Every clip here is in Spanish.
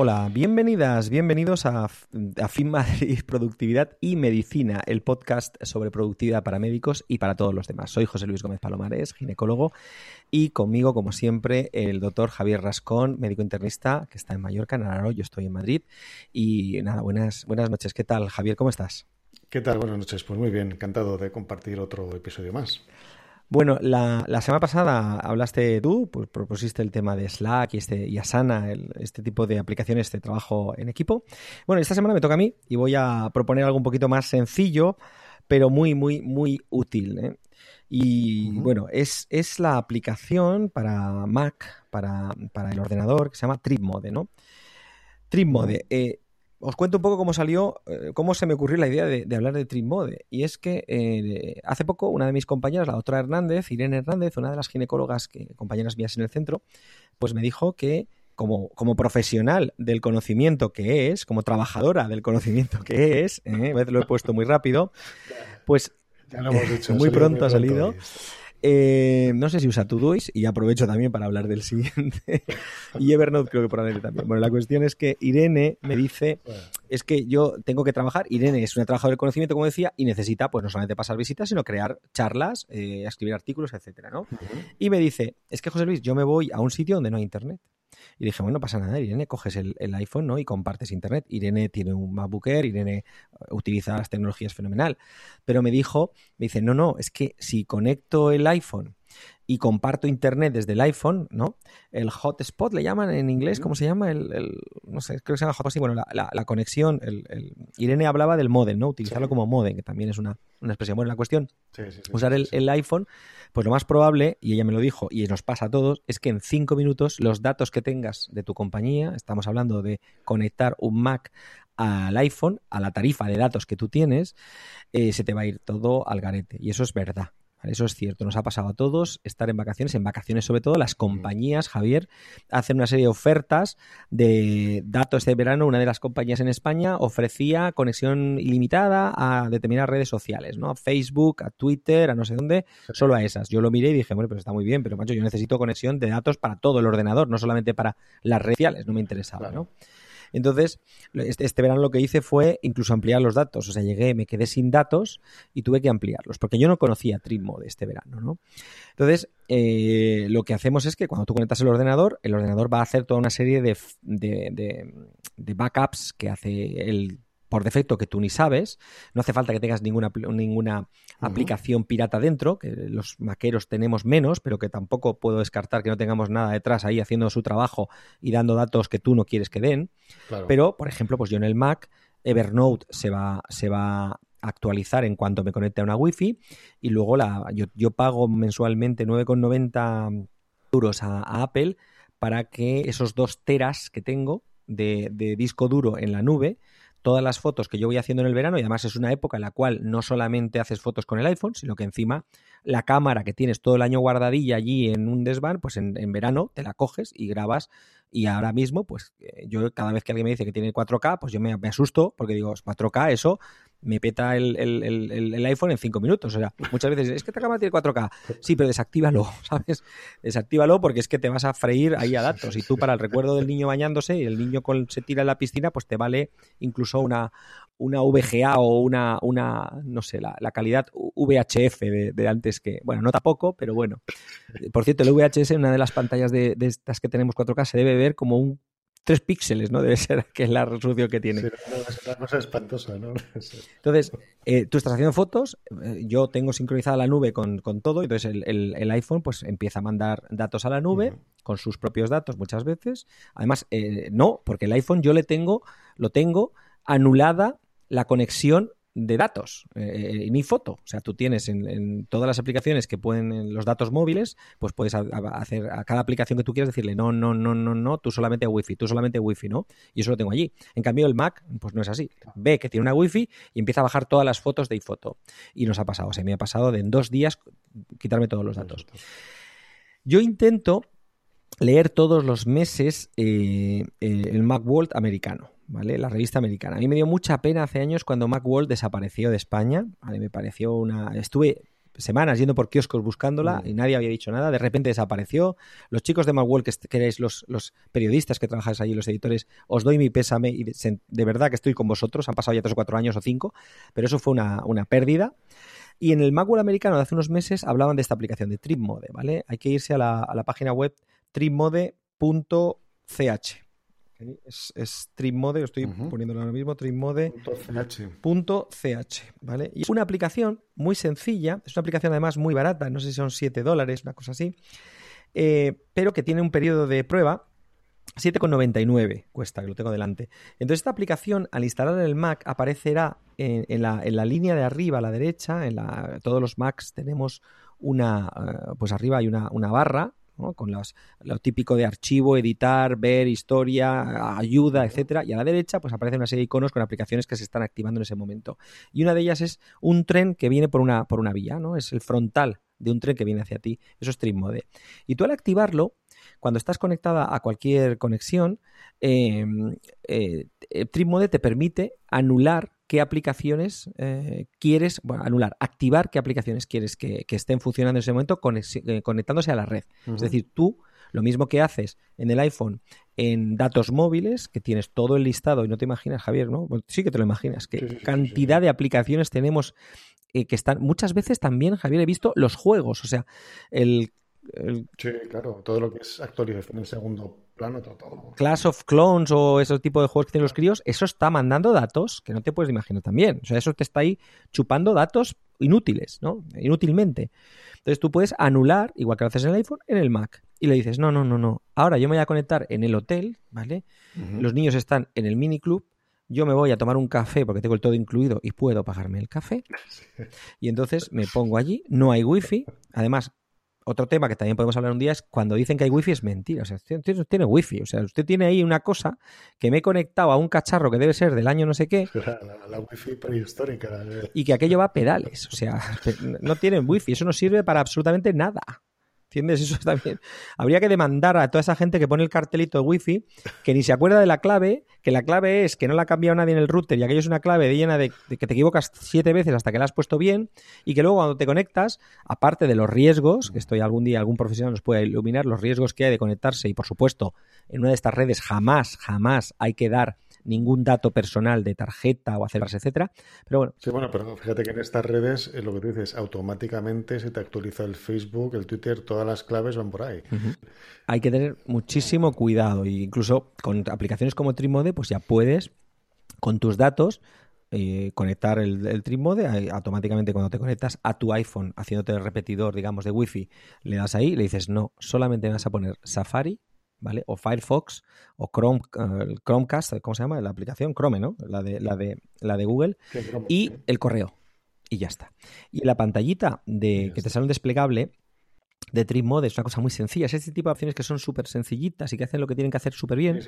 Hola, bienvenidas, bienvenidos a, FIN Madrid Productividad y Medicina, el podcast sobre productividad para médicos y para todos los demás. Soy José Luis Gómez Palomares, ginecólogo, y conmigo, como siempre, el doctor Javier Rascón, médico internista, que está en Mallorca, en Araro, yo estoy en Madrid. Y nada, buenas, buenas noches. ¿Qué tal, Javier? ¿Cómo estás? ¿Qué tal? Buenas noches. Pues muy bien, encantado de compartir otro episodio más. Bueno, la, la, semana pasada hablaste tú, pues propusiste el tema de Slack y, este, y Asana, el, este tipo de aplicaciones de trabajo en equipo. Bueno, esta semana me toca a mí y voy a proponer algo un poquito más sencillo, pero muy, muy, muy útil. ¿eh? Y uh -huh. bueno, es, es, la aplicación para Mac, para, para, el ordenador, que se llama TripMode, ¿no? TripMode. Eh, os cuento un poco cómo salió, eh, cómo se me ocurrió la idea de, de hablar de Trimode. Y es que eh, hace poco una de mis compañeras, la doctora Hernández, Irene Hernández, una de las ginecólogas, que, compañeras mías en el centro, pues me dijo que como, como profesional del conocimiento que es, como trabajadora del conocimiento que es, eh, a veces lo he puesto muy rápido, pues ya lo hemos dicho, muy pronto ha salido. Eh, no sé si usa Todoist y aprovecho también para hablar del siguiente. y Evernote creo que probablemente también. Bueno, la cuestión es que Irene me dice, es que yo tengo que trabajar, Irene es una trabajadora del conocimiento, como decía, y necesita pues no solamente pasar visitas, sino crear charlas, eh, escribir artículos, etcétera, ¿no? Uh -huh. Y me dice, es que José Luis, yo me voy a un sitio donde no hay internet. Y dije, bueno, no pasa nada, Irene, coges el, el, iPhone ¿no? y compartes Internet. Irene tiene un MacBook Air, Irene utiliza las tecnologías fenomenal. Pero me dijo, me dice, no, no, es que si conecto el iPhone y comparto internet desde el iPhone, ¿no? El hotspot le llaman en inglés, ¿cómo se llama? El, el no sé, creo que se llama hotspot, sí, bueno, la, la, la conexión, el, el, Irene hablaba del modem, ¿no? Utilizarlo sí. como modem, que también es una, una expresión. Bueno, la cuestión, sí, usar el, el, iPhone, pues lo más probable, y ella me lo dijo, y nos pasa a todos, es que en cinco minutos los datos que tengas de tu compañía, estamos hablando de conectar un Mac al iPhone, a la tarifa de datos que tú tienes, eh, se te va a ir todo al garete. Y eso es verdad. Eso es cierto, nos ha pasado a todos estar en vacaciones, en vacaciones sobre todo, las compañías, Javier, hacen una serie de ofertas de datos de verano, una de las compañías en España ofrecía conexión ilimitada a determinadas redes sociales, ¿no? A Facebook, a Twitter, a no sé dónde, solo a esas. Yo lo miré y dije, bueno, pues está muy bien, pero macho, yo necesito conexión de datos para todo el ordenador, no solamente para las redes sociales, no me interesaba, claro. Entonces, este, este, verano lo que hice fue incluso ampliar los datos. O sea, llegué, me quedé sin datos y tuve que ampliarlos, porque yo no conocía Trimode este verano, ¿no? Entonces, eh, lo que hacemos es que cuando tú conectas el ordenador, el ordenador va a hacer toda una serie de, de, de, de backups que hace el por defecto que tú ni sabes, no hace falta que tengas ninguna, ninguna uh -huh. aplicación pirata dentro, que los maqueros tenemos menos, pero que tampoco puedo descartar que no tengamos nada detrás ahí haciendo su trabajo y dando datos que tú no quieres que den. Claro. Pero, por ejemplo, pues yo en el Mac, Evernote se va, se va a actualizar en cuanto me conecte a una wifi y luego la, yo, yo pago mensualmente 9,90 euros a, Apple para que esos dos teras que tengo de, de disco duro en la nube todas las fotos que yo voy haciendo en el verano y además es una época en la cual no solamente haces fotos con el iPhone, sino que encima la cámara que tienes todo el año guardadilla allí en un desván, pues en, en verano te la coges y grabas y ahora mismo, pues eh, yo cada vez que alguien me dice que tiene 4K, pues yo me, asusto porque digo, 4K, eso me peta el, el, el, iPhone en 5 minutos. O sea, muchas veces es que esta cámara tiene 4K. Sí, pero desactívalo, ¿sabes? Desactívalo porque es que te vas a freír ahí a datos. Y tú, para el recuerdo del niño bañándose y el niño con, se tira en la piscina, pues te vale incluso una, una VGA o una, una no sé, la, la calidad VHF de, antes que, bueno, no tampoco, pero bueno. Por cierto, el VHS una de las pantallas de, de estas que tenemos 4K se debe ver como un tres píxeles, ¿no? Debe ser que es la resolución que tiene. Sí, es una cosa espantosa, ¿no? Entonces, eh, tú estás haciendo fotos, eh, yo tengo sincronizada la nube con, con todo, entonces el, el, el, iPhone pues empieza a mandar datos a la nube uh -huh. con sus propios datos muchas veces. Además, eh, no, porque el iPhone yo le tengo, lo tengo anulada la conexión de datos, eh, ni foto. O sea, tú tienes en, en, todas las aplicaciones que pueden en los datos móviles, pues puedes a, a hacer a cada aplicación que tú quieras decirle no, no, no, no, no, tú solamente a Wi-Fi, tú solamente a Wi-Fi, ¿no? Y eso lo tengo allí. En cambio, el Mac, pues no es así. Ve que tiene una Wi-Fi y empieza a bajar todas las fotos de iPhoto. Y nos ha pasado. O sea, me ha pasado de en dos días quitarme todos los datos. Yo intento leer todos los meses eh, eh, el Macworld americano. ¿Vale? La revista americana. A mí me dio mucha pena hace años cuando Macworld desapareció de España. ¿vale? Me pareció una. Estuve semanas yendo por kioscos buscándola y nadie había dicho nada. De repente desapareció. Los chicos de Macworld, que, erais los, los, periodistas que trabajáis allí, los editores, os doy mi pésame y de, de, verdad que estoy con vosotros. Han pasado ya tres o cuatro años o cinco, pero eso fue una, una pérdida. Y en el Macworld americano de hace unos meses hablaban de esta aplicación de TripMode, ¿vale? Hay que irse a la, a la página web tripmode.ch es, es Trimode, lo estoy uh -huh. poniéndolo ahora mismo, trimode.ch, ¿vale? Y es una aplicación muy sencilla, es una aplicación además muy barata, no sé si son 7 dólares, una cosa así, eh, pero que tiene un periodo de prueba 7,99 cuesta, que lo tengo delante. Entonces esta aplicación, al instalar en el Mac, aparecerá en, en, la, en la, línea de arriba a la derecha, en la, todos los Macs tenemos una, uh, pues arriba hay una, una barra ¿no? con los, lo típico de archivo, editar, ver, historia, ayuda, etcétera, y a la derecha pues aparece una serie de iconos con aplicaciones que se están activando en ese momento. Y una de ellas es un tren que viene por una, por una vía, ¿no? Es el frontal de un tren que viene hacia ti. Eso es Trip Mode. Y tú al activarlo, cuando estás conectada a cualquier conexión, eh, eh, Mode te permite anular qué aplicaciones eh, quieres, bueno, anular, activar qué aplicaciones quieres que, que estén funcionando en ese momento eh, conectándose a la red. Uh -huh. Es decir, tú lo mismo que haces en el iPhone en datos móviles, que tienes todo el listado y no te imaginas, Javier, ¿no? Sí que te lo imaginas, qué sí, sí, cantidad sí, de aplicaciones tenemos eh, que están, muchas veces también, Javier, he visto los juegos, o sea, el el... Sí, claro, todo lo que es actualización en segundo plano, todo. Clash of Clones o ese tipo de juegos que tienen los críos, eso está mandando datos que no te puedes imaginar también. O sea, eso te está ahí chupando datos inútiles, ¿no? Inútilmente. Entonces tú puedes anular, igual que lo haces en el iPhone, en el Mac. Y le dices, no, no, no, no. Ahora yo me voy a conectar en el hotel, ¿vale? Uh -huh. Los niños están en el mini club. Yo me voy a tomar un café porque tengo el todo incluido y puedo pagarme el café. Y entonces me pongo allí, no hay wifi. Además, otro tema que también podemos hablar un día es cuando dicen que hay wifi es mentira. O sea, usted tiene wifi. O sea, usted tiene ahí una cosa que me he conectado a un cacharro que debe ser del año no sé qué. La, la, la wifi prehistórica. Y que aquello va a pedales. O sea, no tienen wifi. Eso no sirve para absolutamente nada. ¿Entiendes? Eso está bien. Habría que demandar a toda esa gente que pone el cartelito de wifi, que ni se acuerda de la clave, que la clave es que no la ha cambiado nadie en el router y aquello es una clave llena de, de, que te equivocas siete veces hasta que la has puesto bien y que luego cuando te conectas, aparte de los riesgos, que estoy algún día, algún profesional nos puede iluminar, los riesgos que hay de conectarse y por supuesto, en una de estas redes jamás, jamás hay que dar ningún dato personal de tarjeta o hacerlas, etcétera. Pero bueno. Sí, bueno, pero fíjate que en estas redes, eh, lo que tú dices, automáticamente se te actualiza el Facebook, el Twitter, todas las claves van por ahí. Uh -huh. Hay que tener muchísimo cuidado. E incluso con aplicaciones como Trimode, pues ya puedes, con tus datos, eh, conectar el, el trip mode eh, automáticamente cuando te conectas a tu iPhone haciéndote el repetidor digamos de wifi le das ahí le dices no solamente vas a poner Safari ¿vale? O Firefox o Chrome, uh, Chromecast, ¿cómo se llama? La aplicación Chrome, ¿no? La de, la de, la de Google. Chrome, y sí. el correo. Y ya está. Y la pantallita de que te sale un desplegable de Trip Mode es una cosa muy sencilla. Es este tipo de opciones que son súper sencillitas y que hacen lo que tienen que hacer súper bien.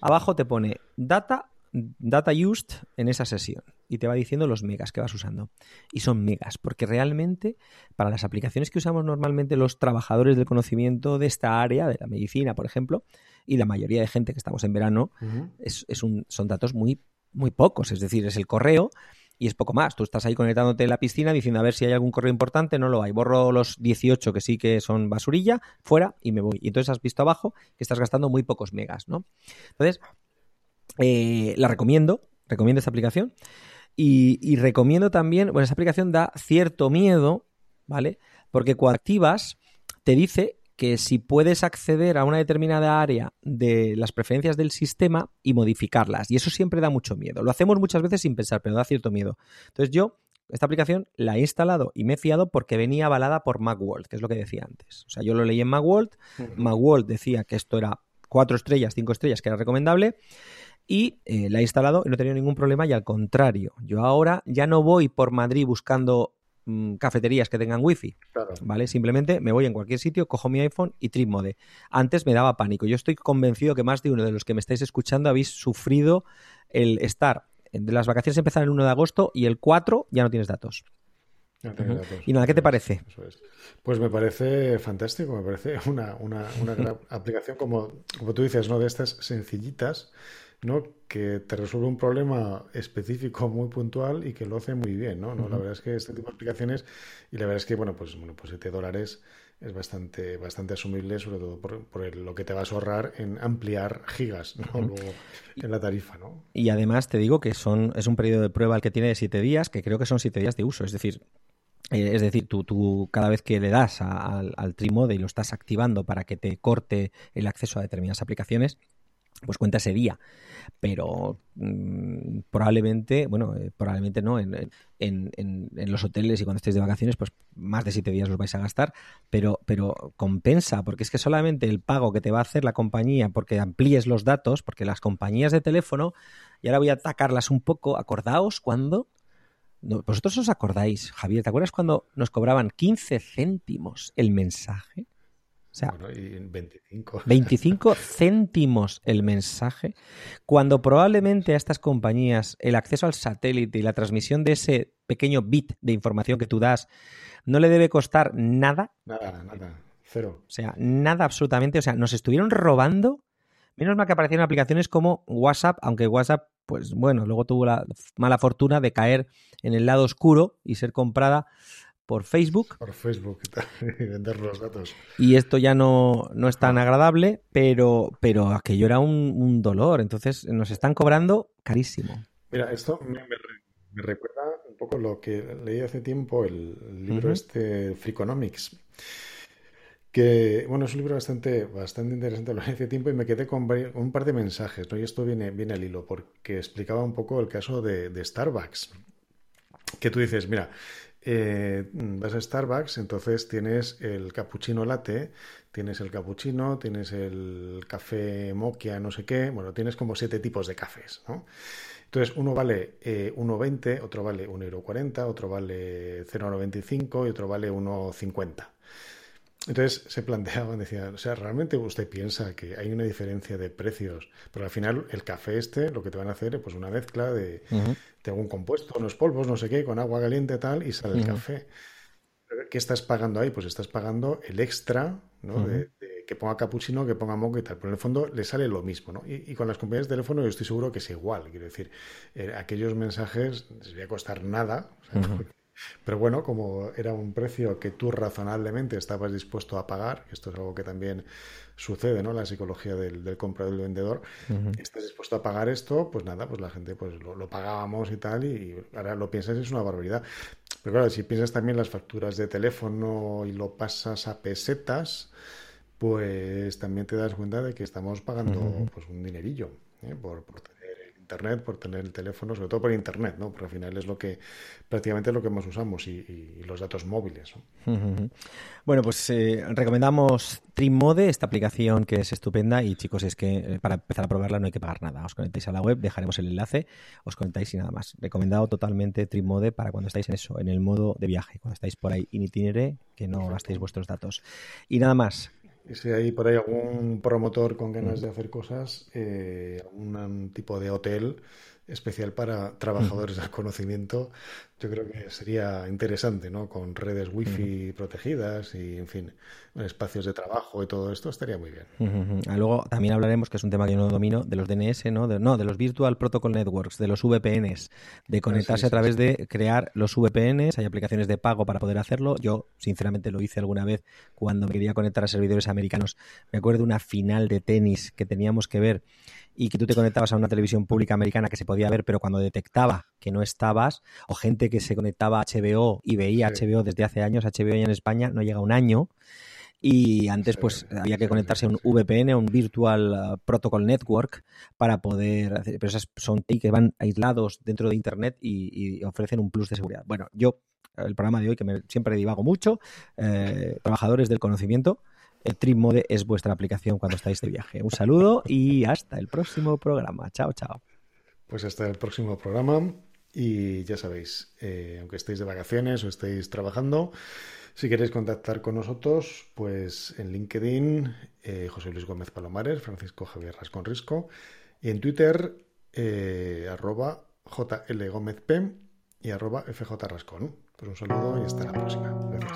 Abajo te pone data, data used en esa sesión y te va diciendo los megas que vas usando. Y son megas, porque realmente para las aplicaciones que usamos normalmente los trabajadores del conocimiento de esta área, de la medicina, por ejemplo, y la mayoría de gente que estamos en verano, es, un, son datos muy, muy pocos. Es decir, es el correo y es poco más. Tú estás ahí conectándote en la piscina diciendo a ver si hay algún correo importante, no lo hay. Borro los 18 que sí que son basurilla, fuera y me voy. Y entonces has visto abajo que estás gastando muy pocos megas, ¿no? Entonces, eh, la recomiendo, recomiendo esta aplicación. Y, y, recomiendo también, bueno, esta aplicación da cierto miedo, ¿vale? Porque cuando activas, te dice que si puedes acceder a una determinada área de las preferencias del sistema y modificarlas. Y eso siempre da mucho miedo. Lo hacemos muchas veces sin pensar, pero da cierto miedo. Entonces yo esta aplicación la he instalado y me he fiado porque venía avalada por Macworld, que es lo que decía antes. O sea, yo lo leí en Macworld, Macworld decía que esto era cuatro estrellas, cinco estrellas, que era recomendable, y eh, la he instalado y no he tenido ningún problema y al contrario, yo ahora ya no voy por Madrid buscando Mm, cafeterías que tengan wifi. ¿Vale? Simplemente me voy en cualquier sitio, cojo mi iPhone y trip mode. Antes me daba pánico. Yo estoy convencido que más de uno de los que me estáis escuchando habéis sufrido el estar. De las vacaciones empezar el 1 de agosto y el 4 ya no tienes datos. Y nada, ¿qué te parece? Pues me parece fantástico, me parece una, una, una gran aplicación como, como tú dices, ¿no? De estas sencillitas ¿no? que te resuelve un problema específico muy puntual y que lo hace muy bien, ¿no? La verdad es que este tipo de aplicaciones, y la verdad es que, bueno, pues, bueno, pues 7 dólares es bastante, bastante asumible, sobre todo por, lo que te vas a ahorrar en ampliar gigas ¿no? en la tarifa. ¿no? Y además te digo que son, es un periodo de prueba el que tiene de 7 días, que creo que son 7 días de uso. Es decir, eh, es decir, tú, tú, cada vez que le das al, al Trimode y lo estás activando para que te corte el acceso a determinadas aplicaciones, pues cuenta ese día. Pero mm, probablemente, bueno, eh, probablemente no, en, en, en, los hoteles y cuando estéis de vacaciones, pues más de siete días los vais a gastar, pero, pero compensa, porque es que solamente el pago que te va a hacer la compañía porque amplíes los datos, porque las compañías de teléfono, y ahora voy a atacarlas un poco, acordaos cuando... vosotros os acordáis, Javier, ¿te acuerdas cuando nos cobraban 15 céntimos el mensaje? O sea, 25. 25 céntimos el mensaje, cuando probablemente a estas compañías el acceso al satélite y la transmisión de ese pequeño bit de información que tú das no le debe costar nada. Nada, nada, cero. O sea, nada absolutamente. O sea, nos estuvieron robando. Menos mal que aparecieron aplicaciones como WhatsApp, aunque WhatsApp, pues bueno, luego tuvo la mala fortuna de caer en el lado oscuro y ser comprada por Facebook. Por Facebook y vender los datos. Y esto ya no, no es tan agradable, pero, pero aquello era un, dolor. Entonces nos están cobrando carísimo. Mira, esto me, recuerda un poco lo que leí hace tiempo, el libro este Freakonomics. Que, bueno, es un libro bastante, bastante interesante, lo leí hace tiempo y me quedé con, un par de mensajes, ¿no? Y esto viene, viene al hilo, porque explicaba un poco el caso de, de Starbucks. Que tú dices, mira, eh, vas a Starbucks, entonces tienes el cappuccino latte, tienes el cappuccino, tienes el café mocha, no sé qué, bueno, tienes como siete tipos de cafés, ¿no? Entonces, uno vale eh, 1,20, otro vale 1,40 otro vale 0,95 y otro vale 1,50. Entonces se planteaban, decían, o sea, ¿realmente usted piensa que hay una diferencia de precios? Pero al final el café este lo que te van a hacer es pues una mezcla de, algún compuesto, unos polvos, no sé qué, con agua caliente tal y sale el café. ¿Qué estás pagando ahí? Pues estás pagando el extra, ¿no? de, que ponga capuchino, que ponga moco y tal. Pero en el fondo le sale lo mismo, ¿no? Y, con las compañías de teléfono yo estoy seguro que es igual. Quiero decir, eh, aquellos mensajes les voy a costar nada. Pero bueno, como era un precio que tú razonablemente estabas dispuesto a pagar, esto es algo que también sucede, ¿no? La psicología del, comprador y del vendedor, estás dispuesto a pagar esto, pues nada, pues la gente pues lo, pagábamos y tal, y ahora lo piensas y es una barbaridad. Pero claro, si piensas también las facturas de teléfono y lo pasas a pesetas, pues también te das cuenta de que estamos pagando pues un dinerillo ¿eh? por, por Internet, por tener el teléfono, sobre todo por Internet, ¿no? Porque al final es lo que prácticamente lo que más usamos y, los datos móviles. Bueno, pues eh, recomendamos Trimmode, esta aplicación que es estupenda y chicos, es que eh, para empezar a probarla no hay que pagar nada. Os conectáis a la web, dejaremos el enlace, os conectáis y nada más. Recomendado totalmente Trimmode para cuando estáis en eso, en el modo de viaje, cuando estáis por ahí in itinere, que no gastéis vuestros datos. Y nada más, si hay por ahí algún promotor con ganas de hacer cosas, eh, algún tipo de hotel especial para trabajadores del conocimiento, yo creo que sería interesante, ¿no? Con redes wifi protegidas y, en fin, espacios de trabajo y todo esto estaría muy bien. Ah, luego también hablaremos, que es un tema que yo no domino, de los DNS, ¿no? De, no, de los Virtual Protocol Networks, de los VPNs, de conectarse a través de crear los VPNs. Hay aplicaciones de pago para poder hacerlo. Yo, sinceramente, lo hice alguna vez cuando me quería conectar a servidores americanos. Me acuerdo de una final de tenis que teníamos que ver y que tú te conectabas a una televisión pública americana que se podía ver, pero cuando detectaba que no estabas, o gente que se conectaba a HBO y veía HBO desde hace años, HBO ya en España no llega un año, y antes pues había que conectarse a un VPN, a un Virtual uh, Protocol Network para poder hacer, pero esas son que van aislados dentro de Internet y, ofrecen un plus de seguridad. Bueno, yo, el programa de hoy que me, siempre divago mucho, eh, trabajadores del conocimiento, el Trip Mode es vuestra aplicación cuando estáis de viaje. Un saludo y hasta el próximo programa. Chao, chao. Pues hasta el próximo programa. Y ya sabéis, eh, aunque estéis de vacaciones o estéis trabajando, si queréis contactar con nosotros, pues en LinkedIn, eh, José Luis Gómez Palomares, Francisco Javier Rascón Risco, y en Twitter, eh, arroba JL Gómez P y arroba FJ Rascón. Pues un saludo y hasta la próxima. Gracias.